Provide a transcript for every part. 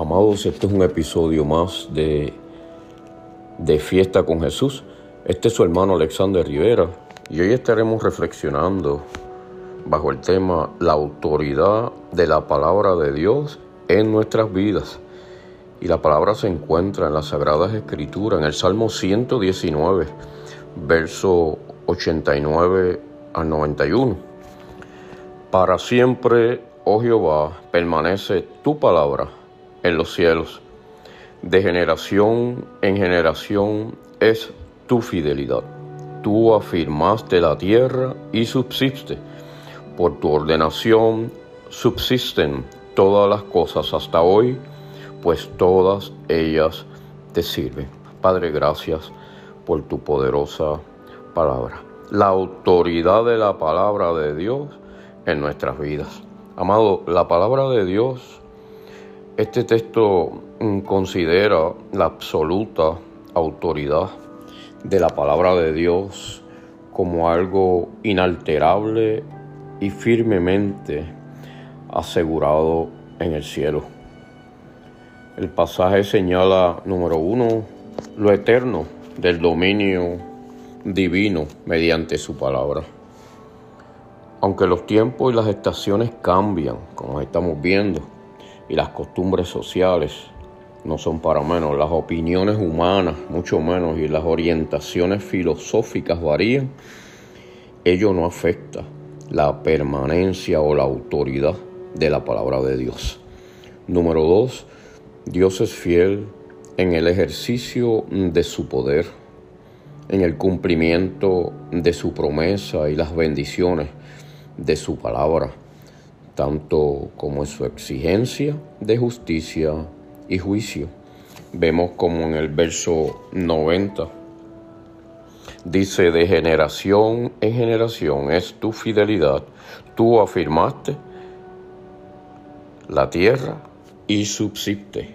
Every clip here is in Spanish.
Amados, este es un episodio más de, de Fiesta con Jesús. Este es su hermano Alexander Rivera y hoy estaremos reflexionando bajo el tema la autoridad de la palabra de Dios en nuestras vidas. Y la palabra se encuentra en las Sagradas Escrituras, en el Salmo 119, verso 89 al 91. Para siempre, oh Jehová, permanece tu palabra en los cielos. De generación en generación es tu fidelidad. Tú afirmaste la tierra y subsiste. Por tu ordenación subsisten todas las cosas hasta hoy, pues todas ellas te sirven. Padre, gracias por tu poderosa palabra. La autoridad de la palabra de Dios en nuestras vidas. Amado, la palabra de Dios este texto mm, considera la absoluta autoridad de la palabra de Dios como algo inalterable y firmemente asegurado en el cielo. El pasaje señala, número uno, lo eterno del dominio divino mediante su palabra. Aunque los tiempos y las estaciones cambian, como estamos viendo, y las costumbres sociales no son para menos, las opiniones humanas mucho menos y las orientaciones filosóficas varían, ello no afecta la permanencia o la autoridad de la palabra de Dios. Número dos, Dios es fiel en el ejercicio de su poder, en el cumplimiento de su promesa y las bendiciones de su palabra tanto como en su exigencia de justicia y juicio. Vemos como en el verso 90 dice, de generación en generación es tu fidelidad, tú afirmaste la tierra y subsiste.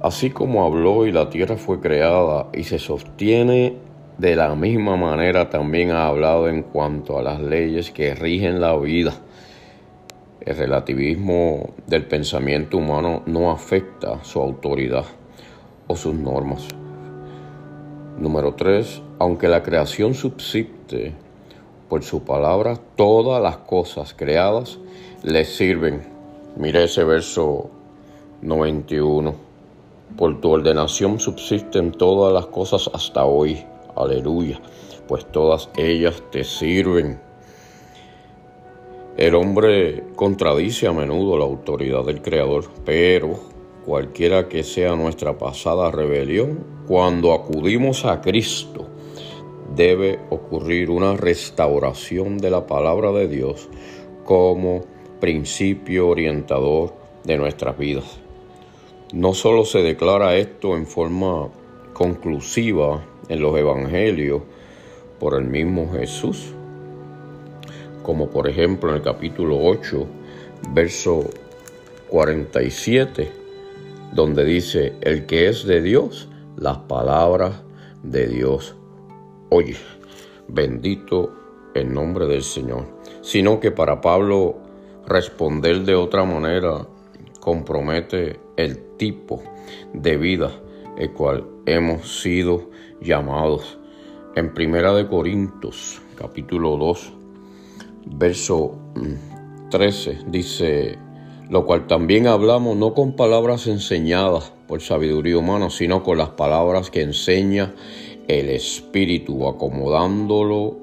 Así como habló y la tierra fue creada y se sostiene de la misma manera, también ha hablado en cuanto a las leyes que rigen la vida el relativismo del pensamiento humano no afecta su autoridad o sus normas. Número 3. Aunque la creación subsiste por su palabra, todas las cosas creadas le sirven. Mire ese verso 91. Por tu ordenación subsisten todas las cosas hasta hoy. Aleluya. Pues todas ellas te sirven. El hombre contradice a menudo la autoridad del Creador, pero cualquiera que sea nuestra pasada rebelión, cuando acudimos a Cristo, debe ocurrir una restauración de la palabra de Dios como principio orientador de nuestras vidas. No solo se declara esto en forma conclusiva en los evangelios por el mismo Jesús, como por ejemplo en el capítulo 8, verso 47, donde dice, el que es de Dios, las palabras de Dios oye. Bendito el nombre del Señor. Sino que para Pablo responder de otra manera compromete el tipo de vida el cual hemos sido llamados. En Primera de Corintios, capítulo 2, verso 13, mm, dice, lo cual también hablamos no con palabras enseñadas por sabiduría humana, sino con las palabras que enseña el Espíritu, acomodándolo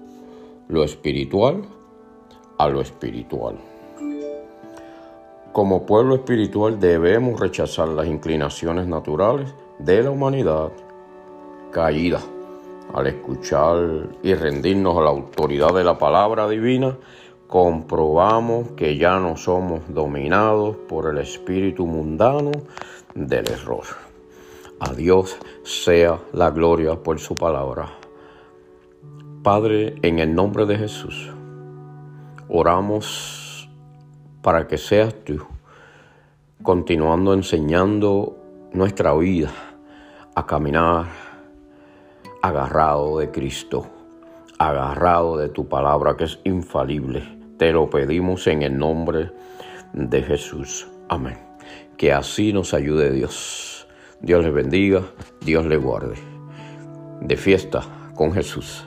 lo espiritual a lo espiritual. Como pueblo espiritual debemos rechazar las inclinaciones naturales de la humanidad caída al escuchar y rendirnos a la autoridad de la palabra divina, comprobamos que ya no somos dominados por el espíritu mundano del error. A Dios sea la gloria por su palabra. Padre, en el nombre de Jesús, oramos para que seas tú continuando enseñando nuestra vida a caminar agarrado de Cristo, agarrado de tu palabra que es infalible. Te lo pedimos en el nombre de Jesús. Amén. Que así nos ayude Dios. Dios les bendiga, Dios les guarde. De fiesta con Jesús.